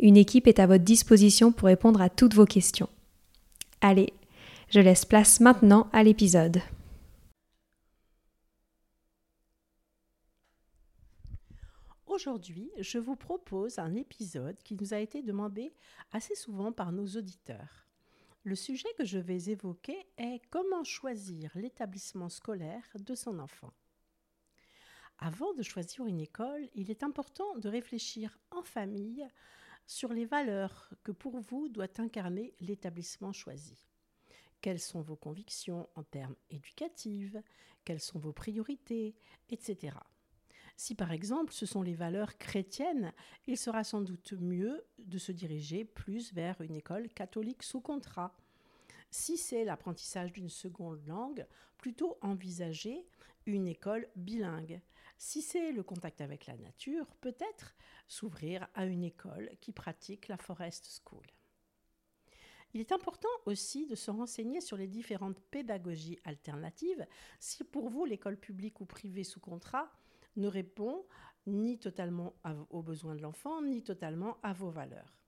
Une équipe est à votre disposition pour répondre à toutes vos questions. Allez, je laisse place maintenant à l'épisode. Aujourd'hui, je vous propose un épisode qui nous a été demandé assez souvent par nos auditeurs. Le sujet que je vais évoquer est comment choisir l'établissement scolaire de son enfant. Avant de choisir une école, il est important de réfléchir en famille sur les valeurs que pour vous doit incarner l'établissement choisi. Quelles sont vos convictions en termes éducatifs Quelles sont vos priorités? Etc. Si par exemple ce sont les valeurs chrétiennes, il sera sans doute mieux de se diriger plus vers une école catholique sous contrat. Si c'est l'apprentissage d'une seconde langue, plutôt envisager une école bilingue. Si c'est le contact avec la nature, peut-être s'ouvrir à une école qui pratique la Forest School. Il est important aussi de se renseigner sur les différentes pédagogies alternatives si pour vous l'école publique ou privée sous contrat ne répond ni totalement aux besoins de l'enfant, ni totalement à vos valeurs.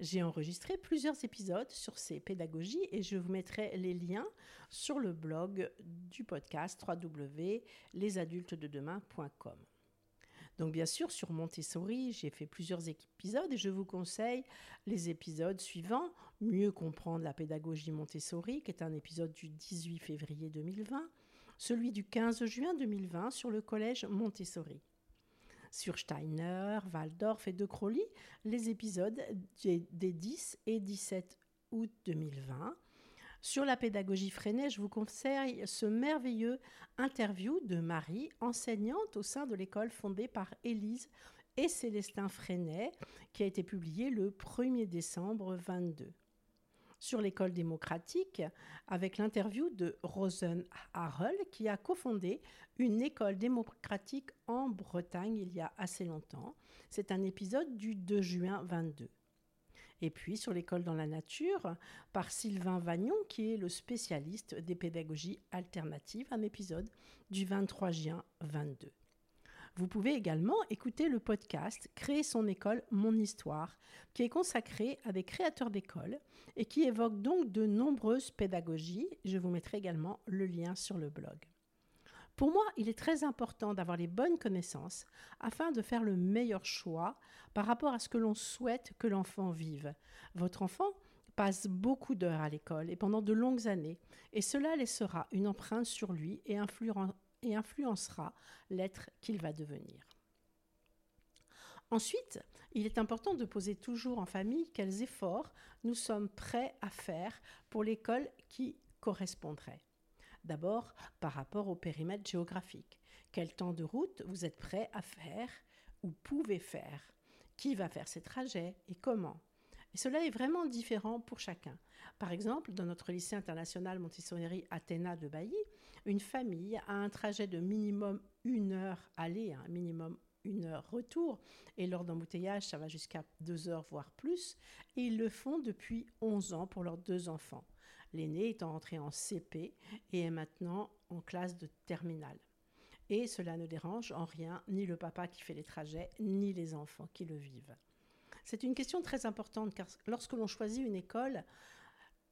J'ai enregistré plusieurs épisodes sur ces pédagogies et je vous mettrai les liens sur le blog du podcast www.lesadultesdedemain.com. Donc bien sûr, sur Montessori, j'ai fait plusieurs épisodes et je vous conseille les épisodes suivants, Mieux comprendre la pédagogie Montessori, qui est un épisode du 18 février 2020, celui du 15 juin 2020 sur le collège Montessori sur Steiner, Waldorf et De Crowley les épisodes des 10 et 17 août 2020. Sur la pédagogie Freinet, je vous conseille ce merveilleux interview de Marie, enseignante au sein de l'école fondée par Élise et Célestin Freinet, qui a été publié le 1er décembre 22 sur l'école démocratique avec l'interview de Rosen Harel qui a cofondé une école démocratique en Bretagne il y a assez longtemps. C'est un épisode du 2 juin 22. Et puis sur l'école dans la nature par Sylvain Vagnon qui est le spécialiste des pédagogies alternatives, un épisode du 23 juin 22. Vous pouvez également écouter le podcast Créer son école, mon histoire, qui est consacré à des créateurs d'écoles et qui évoque donc de nombreuses pédagogies. Je vous mettrai également le lien sur le blog. Pour moi, il est très important d'avoir les bonnes connaissances afin de faire le meilleur choix par rapport à ce que l'on souhaite que l'enfant vive. Votre enfant passe beaucoup d'heures à l'école et pendant de longues années, et cela laissera une empreinte sur lui et influera et influencera l'être qu'il va devenir. Ensuite, il est important de poser toujours en famille quels efforts nous sommes prêts à faire pour l'école qui correspondrait. D'abord, par rapport au périmètre géographique. Quel temps de route vous êtes prêt à faire ou pouvez faire? Qui va faire ces trajets et comment? Cela est vraiment différent pour chacun. Par exemple, dans notre lycée international Montessori Athéna de Bailly, une famille a un trajet de minimum une heure aller, un minimum une heure retour, et lors d'embouteillage, ça va jusqu'à deux heures, voire plus, et ils le font depuis 11 ans pour leurs deux enfants. L'aîné étant entré en CP et est maintenant en classe de terminale. Et cela ne dérange en rien ni le papa qui fait les trajets, ni les enfants qui le vivent. C'est une question très importante car lorsque l'on choisit une école,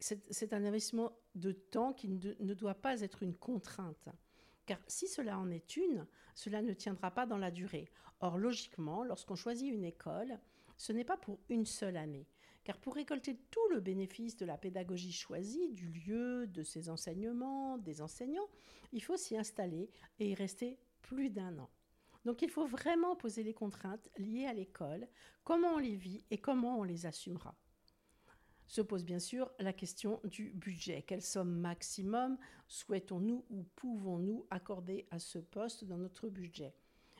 c'est un investissement de temps qui ne, doit pas être une contrainte. Car si cela en est une, cela ne tiendra pas dans la durée. Or, logiquement, lorsqu'on choisit une école, ce n'est pas pour une seule année. car pour récolter tout le bénéfice de la pédagogie choisie, du lieu, de ses enseignements, des enseignants, il faut s'y installer et y rester plus d'un an. Donc il faut vraiment poser les contraintes liées à l'école, comment on les vit et comment on les assumera. Se pose bien sûr la question du budget. Quelle somme maximum souhaitons-nous ou pouvons-nous accorder à ce poste dans notre budget?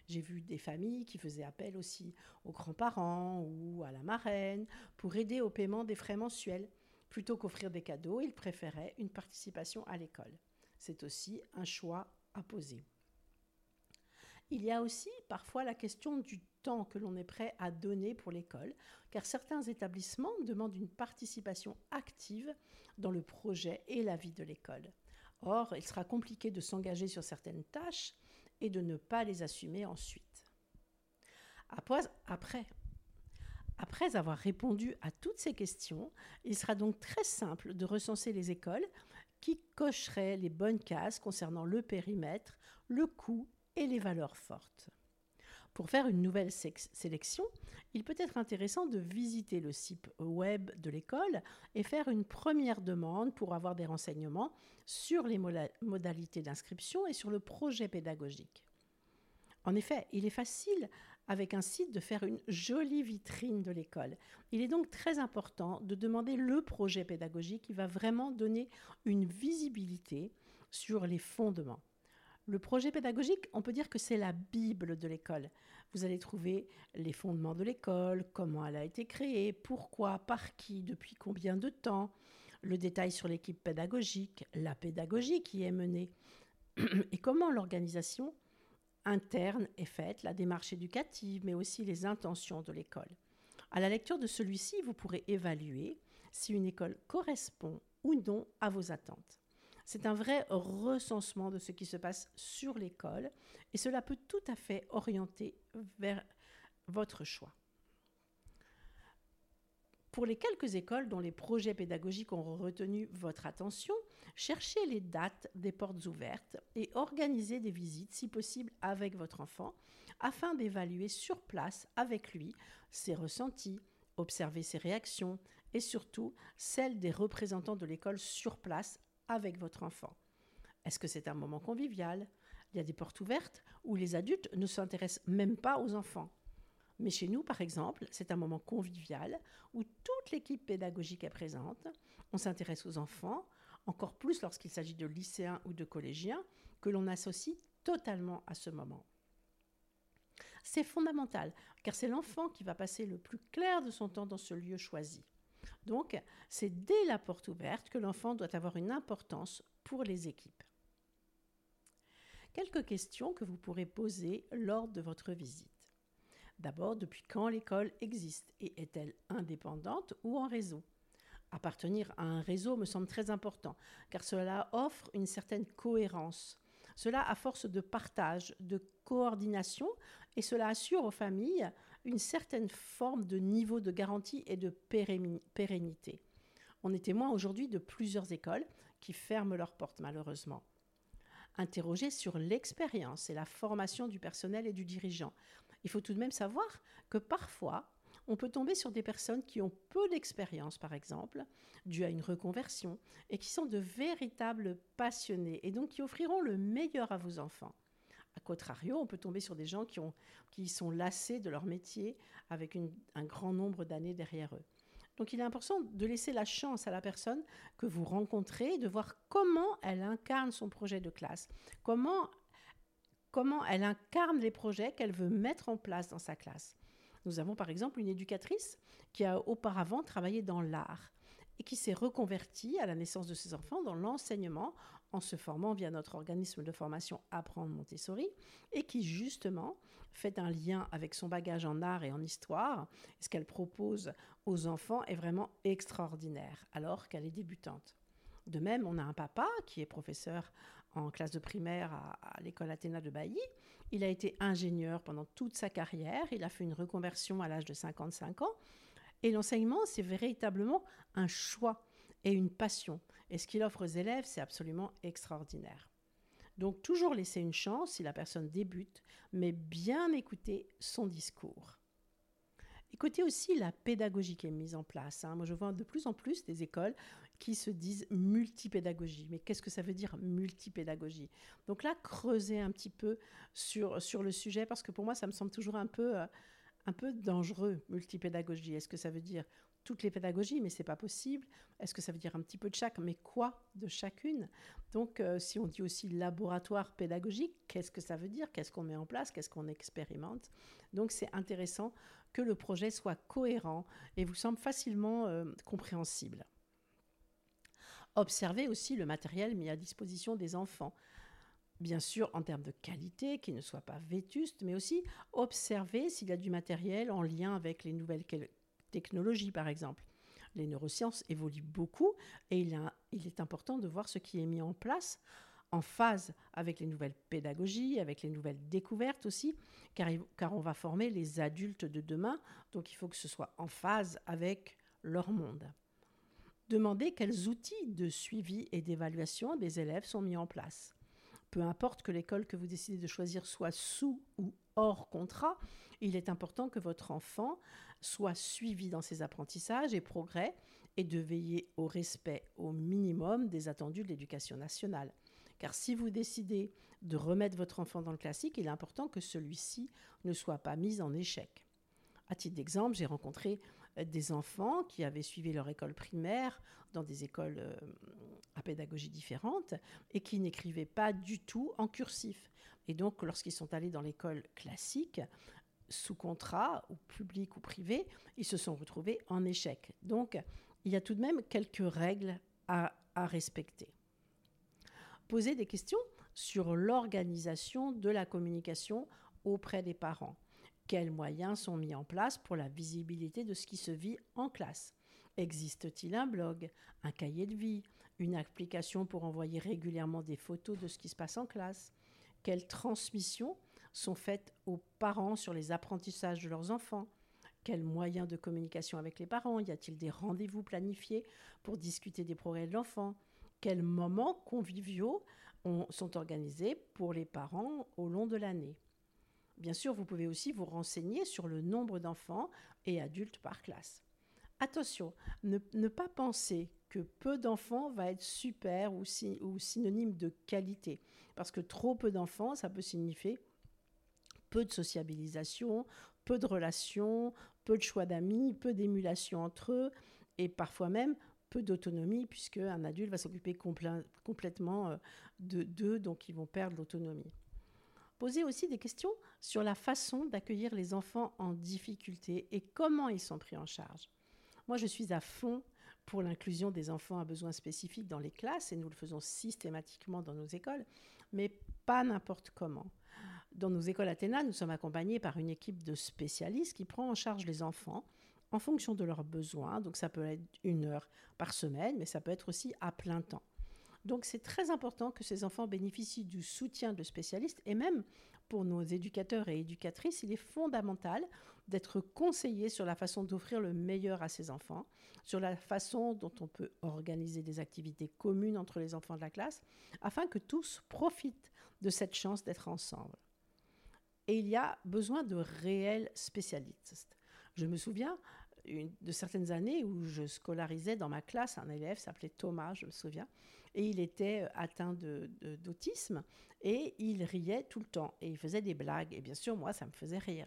J'ai vu des familles qui faisaient appel aussi aux grands-parents ou à la marraine pour aider au paiement des frais mensuels. Plutôt qu'offrir des cadeaux, ils préféraient une participation à l'école. C'est aussi un choix à poser. Il y a aussi parfois la question du temps que l'on est prêt à donner pour l'école, car certains établissements demandent une participation active dans le projet et la vie de l'école. Or, il sera compliqué de s'engager sur certaines tâches et de ne pas les assumer ensuite. Après, avoir répondu à toutes ces questions, il sera donc très simple de recenser les écoles qui cocheraient les bonnes cases concernant le périmètre, le coût et les valeurs fortes. Pour faire une nouvelle sélection, il peut être intéressant de visiter le site web de l'école et faire une première demande pour avoir des renseignements sur les modalités d'inscription et sur le projet pédagogique. En effet, il est facile avec un site de faire une jolie vitrine de l'école. Il est donc très important de demander le projet pédagogique qui va vraiment donner une visibilité sur les fondements. Le projet pédagogique, on peut dire que c'est la Bible de l'école. Vous allez trouver les fondements de l'école, comment elle a été créée, pourquoi, par qui, depuis combien de temps, le détail sur l'équipe pédagogique, la pédagogie qui est menée, et comment l'organisation interne est faite, la démarche éducative, mais aussi les intentions de l'école. À la lecture de celui-ci, vous pourrez évaluer si une école correspond ou non à vos attentes. C'est un vrai recensement de ce qui se passe sur l'école et cela peut tout à fait orienter vers votre choix. Pour les quelques écoles dont les projets pédagogiques ont retenu votre attention, cherchez les dates des portes ouvertes et organisez des visites, si possible, avec votre enfant, afin d'évaluer sur place avec lui ses ressentis, observer ses réactions et surtout celles des représentants de l'école sur place avec votre enfant. Est-ce que c'est un moment convivial? Il y a des portes ouvertes où les adultes ne s'intéressent même pas aux enfants. Mais chez nous, par exemple, c'est un moment convivial où toute l'équipe pédagogique est présente. On s'intéresse aux enfants, encore plus lorsqu'il s'agit de lycéens ou de collégiens, que l'on associe totalement à ce moment. C'est fondamental, car c'est l'enfant qui va passer le plus clair de son temps dans ce lieu choisi. Donc, c'est dès la porte ouverte que l'enfant doit avoir une importance pour les équipes. Quelques questions que vous pourrez poser lors de votre visite. D'abord, depuis quand l'école existe et est-elle indépendante ou en réseau? Appartenir à un réseau me semble très important, car cela offre une certaine cohérence. Cela à force de partage, de coordination, et cela assure aux familles une certaine forme de niveau de garantie et de pérennité. On est témoin aujourd'hui de plusieurs écoles qui ferment leurs portes malheureusement. Interroger sur l'expérience et la formation du personnel et du dirigeant. Il faut tout de même savoir que parfois, on peut tomber sur des personnes qui ont peu d'expérience, par exemple, dû à une reconversion, et qui sont de véritables passionnés, et donc qui offriront le meilleur à vos enfants. Contrario, on peut tomber sur des gens qui, ont, qui sont lassés de leur métier avec un grand nombre d'années derrière eux. Donc il est important de laisser la chance à la personne que vous rencontrez, de voir comment elle incarne son projet de classe, comment, comment elle incarne les projets qu'elle veut mettre en place dans sa classe. Nous avons par exemple une éducatrice qui a auparavant travaillé dans l'art et qui s'est reconvertie à la naissance de ses enfants dans l'enseignement en se formant via notre organisme de formation Apprendre Montessori et qui justement fait un lien avec son bagage en art et en histoire. ce qu'elle propose aux enfants est vraiment extraordinaire alors qu'elle est débutante. De même, on a un papa qui est professeur en classe de primaire à, l'école Athéna de Bailly. Il a été ingénieur pendant toute sa carrière. Il a fait une reconversion à l'âge de 55 ans. Et l'enseignement, c'est véritablement un choix et une passion. Et ce qu'il offre aux élèves, c'est absolument extraordinaire. Donc toujours laisser une chance si la personne débute, mais bien écouter son discours. Écoutez aussi la pédagogie qui est mise en place. Hein. Moi, je vois de plus en plus des écoles qui se disent multipédagogie. Mais qu'est-ce que ça veut dire multipédagogie? Donc là, creuser un petit peu sur, sur le sujet, parce que pour moi, ça me semble toujours un peu, euh, un peu dangereux, multipédagogie. Est-ce que ça veut dire toutes les pédagogies, mais c'est pas possible. Est-ce que ça veut dire un petit peu de chaque, mais quoi de chacune? Donc, euh, si on dit aussi laboratoire pédagogique, qu'est-ce que ça veut dire? Qu'est-ce qu'on met en place? Qu'est-ce qu'on expérimente? Donc, c'est intéressant que le projet soit cohérent et vous semble facilement euh, compréhensible. Observez aussi le matériel mis à disposition des enfants. Bien sûr en termes de qualité, qu'il ne soit pas vétuste, mais aussi observer s'il y a du matériel en lien avec les nouvelles technologies, par exemple. Les neurosciences évoluent beaucoup et il, est important de voir ce qui est mis en place en phase avec les nouvelles pédagogies, avec les nouvelles découvertes aussi, car, car on va former les adultes de demain, donc il faut que ce soit en phase avec leur monde. Demandez quels outils de suivi et d'évaluation des élèves sont mis en place. Peu importe que l'école que vous décidez de choisir soit sous ou hors contrat, il est important que votre enfant soit suivi dans ses apprentissages et progrès et de veiller au respect au minimum des attendus de l'éducation nationale. Car si vous décidez de remettre votre enfant dans le classique, il est important que celui-ci ne soit pas mis en échec. À titre d'exemple, j'ai rencontré des enfants qui avaient suivi leur école primaire dans des écoles euh, à pédagogie différente et qui n'écrivaient pas du tout en cursif. Et donc, lorsqu'ils sont allés dans l'école classique, sous contrat, ou public ou privé, ils se sont retrouvés en échec. Donc, il y a tout de même quelques règles à, à respecter. Poser des questions sur l'organisation de la communication auprès des parents. Quels moyens sont mis en place pour la visibilité de ce qui se vit en classe. Existe-t-il un blog, un cahier de vie, une application pour envoyer régulièrement des photos de ce qui se passe en classe? Quelles transmissions sont faites aux parents sur les apprentissages de leurs enfants? Quels moyens de communication avec les parents? Y a-t-il des rendez-vous planifiés pour discuter des progrès de l'enfant? Quels moments conviviaux sont organisés pour les parents au long de l'année? Bien sûr, vous pouvez aussi vous renseigner sur le nombre d'enfants et adultes par classe. Attention, ne, pas penser que peu d'enfants va être super ou, synonyme de qualité. Parce que trop peu d'enfants, ça peut signifier peu de sociabilisation, peu de relations, peu de choix d'amis, peu d'émulation entre eux et parfois même peu d'autonomie puisque un adulte va s'occuper complètement euh, d'eux, donc ils vont perdre l'autonomie. Posez aussi des questions sur la façon d'accueillir les enfants en difficulté et comment ils sont pris en charge. Moi, je suis à fond pour l'inclusion des enfants à besoins spécifiques dans les classes et nous le faisons systématiquement dans nos écoles, mais pas n'importe comment. Dans nos écoles Athéna, nous sommes accompagnés par une équipe de spécialistes qui prend en charge les enfants en fonction de leurs besoins. Donc ça peut être une heure par semaine, mais ça peut être aussi à plein temps. Donc c'est très important que ces enfants bénéficient du soutien de spécialistes et même pour nos éducateurs et éducatrices, il est fondamental d'être conseillés sur la façon d'offrir le meilleur à ces enfants, sur la façon dont on peut organiser des activités communes entre les enfants de la classe, afin que tous profitent de cette chance d'être ensemble. Et il y a besoin de réels spécialistes. Je me souviens de certaines années où je scolarisais dans ma classe un élève s'appelait Thomas, je me souviens, et il était euh, atteint d'autisme et il riait tout le temps et il faisait des blagues et bien sûr moi ça me faisait rire.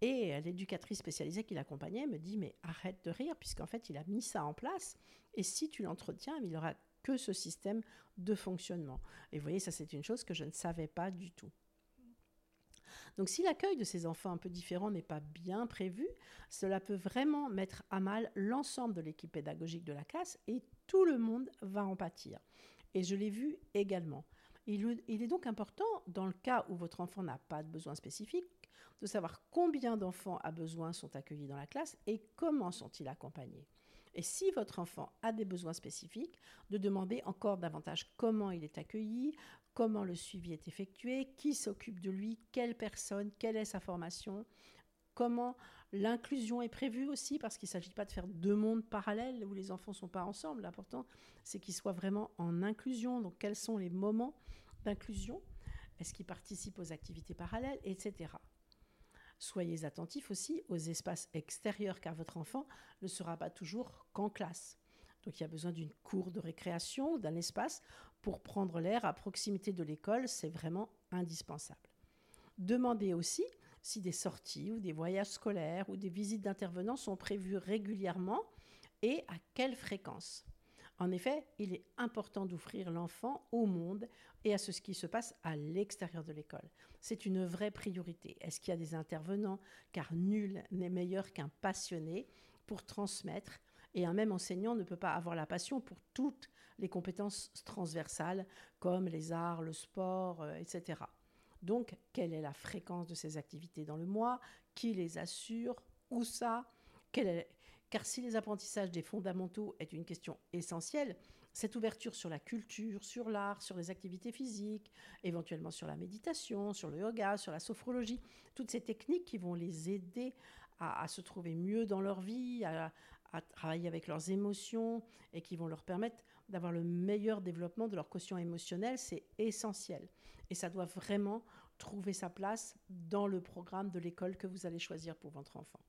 Et l'éducatrice spécialisée qui l'accompagnait me dit mais arrête de rire puisqu'en fait il a mis ça en place et si tu l'entretiens il n'aura que ce système de fonctionnement. Et vous voyez ça c'est une chose que je ne savais pas du tout. Donc si l'accueil de ces enfants un peu différents n'est pas bien prévu, cela peut vraiment mettre à mal l'ensemble de l'équipe pédagogique de la classe et tout le monde va en pâtir. Et je l'ai vu également. Il, est donc important, dans le cas où votre enfant n'a pas de besoin spécifique, de savoir combien d'enfants à besoin sont accueillis dans la classe et comment sont-ils accompagnés. Et si votre enfant a des besoins spécifiques, de demander encore davantage comment il est accueilli, comment le suivi est effectué, qui s'occupe de lui, quelle personne, quelle est sa formation, comment l'inclusion est prévue aussi, parce qu'il ne s'agit pas de faire deux mondes parallèles où les enfants ne sont pas ensemble. L'important, c'est qu'ils soient vraiment en inclusion. Donc, quels sont les moments d'inclusion? Est-ce qu'ils participent aux activités parallèles, etc. Soyez attentifs aussi aux espaces extérieurs car votre enfant ne sera pas toujours qu'en classe. Donc il y a besoin d'une cour de récréation, d'un espace pour prendre l'air à proximité de l'école, c'est vraiment indispensable. Demandez aussi si des sorties ou des voyages scolaires ou des visites d'intervenants sont prévues régulièrement et à quelle fréquence. En effet, il est important d'offrir l'enfant au monde et à ce qui se passe à l'extérieur de l'école. C'est une vraie priorité. Est-ce qu'il y a des intervenants? Car nul n'est meilleur qu'un passionné pour transmettre. Et un même enseignant ne peut pas avoir la passion pour toutes les compétences transversales comme les arts, le sport, euh, etc. Donc, quelle est la fréquence de ces activités dans le mois? Qui les assure? Où ça? Car si les apprentissages des fondamentaux est une question essentielle, cette ouverture sur la culture, sur l'art, sur les activités physiques, éventuellement sur la méditation, sur le yoga, sur la sophrologie, toutes ces techniques qui vont les aider à, se trouver mieux dans leur vie, à, à travailler avec leurs émotions et qui vont leur permettre d'avoir le meilleur développement de leur quotient émotionnel, c'est essentiel. Et ça doit vraiment trouver sa place dans le programme de l'école que vous allez choisir pour votre enfant.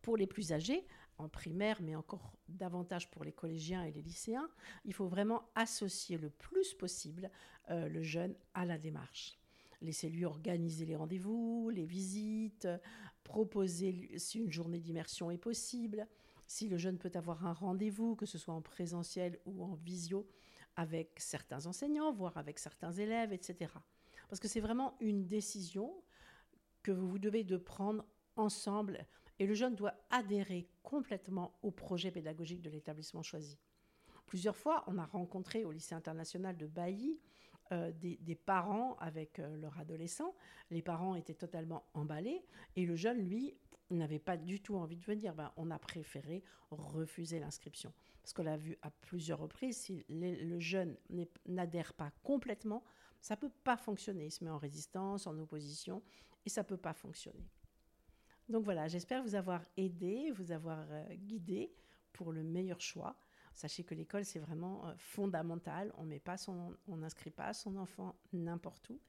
Pour les plus âgés, en primaire, mais encore davantage pour les collégiens et les lycéens, il faut vraiment associer le plus possible euh, le jeune à la démarche. Laissez-lui organiser les rendez-vous, les visites, proposer si une journée d'immersion est possible, si le jeune peut avoir un rendez-vous, que ce soit en présentiel ou en visio, avec certains enseignants, voire avec certains élèves, etc. Parce que c'est vraiment une décision que vous devez de prendre ensemble et le jeune doit adhérer complètement au projet pédagogique de l'établissement choisi. Plusieurs fois, on a rencontré au lycée international de Bailly euh, des, parents avec euh, leur adolescent. Les parents étaient totalement emballés et le jeune, lui, n'avait pas du tout envie de venir. Ben, on a préféré refuser l'inscription. Parce qu'on l'a vu à plusieurs reprises, si le jeune n'adhère pas complètement, ça ne peut pas fonctionner. Il se met en résistance, en opposition, et ça ne peut pas fonctionner. Donc voilà, j'espère vous avoir aidé, vous avoir euh, guidé pour le meilleur choix. Sachez que l'école, c'est vraiment euh, fondamental. On on n'inscrit pas son enfant n'importe où.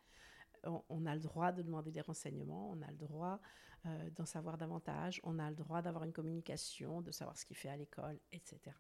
On, a le droit de demander des renseignements, on a le droit euh, d'en savoir davantage, on a le droit d'avoir une communication, de savoir ce qu'il fait à l'école, etc.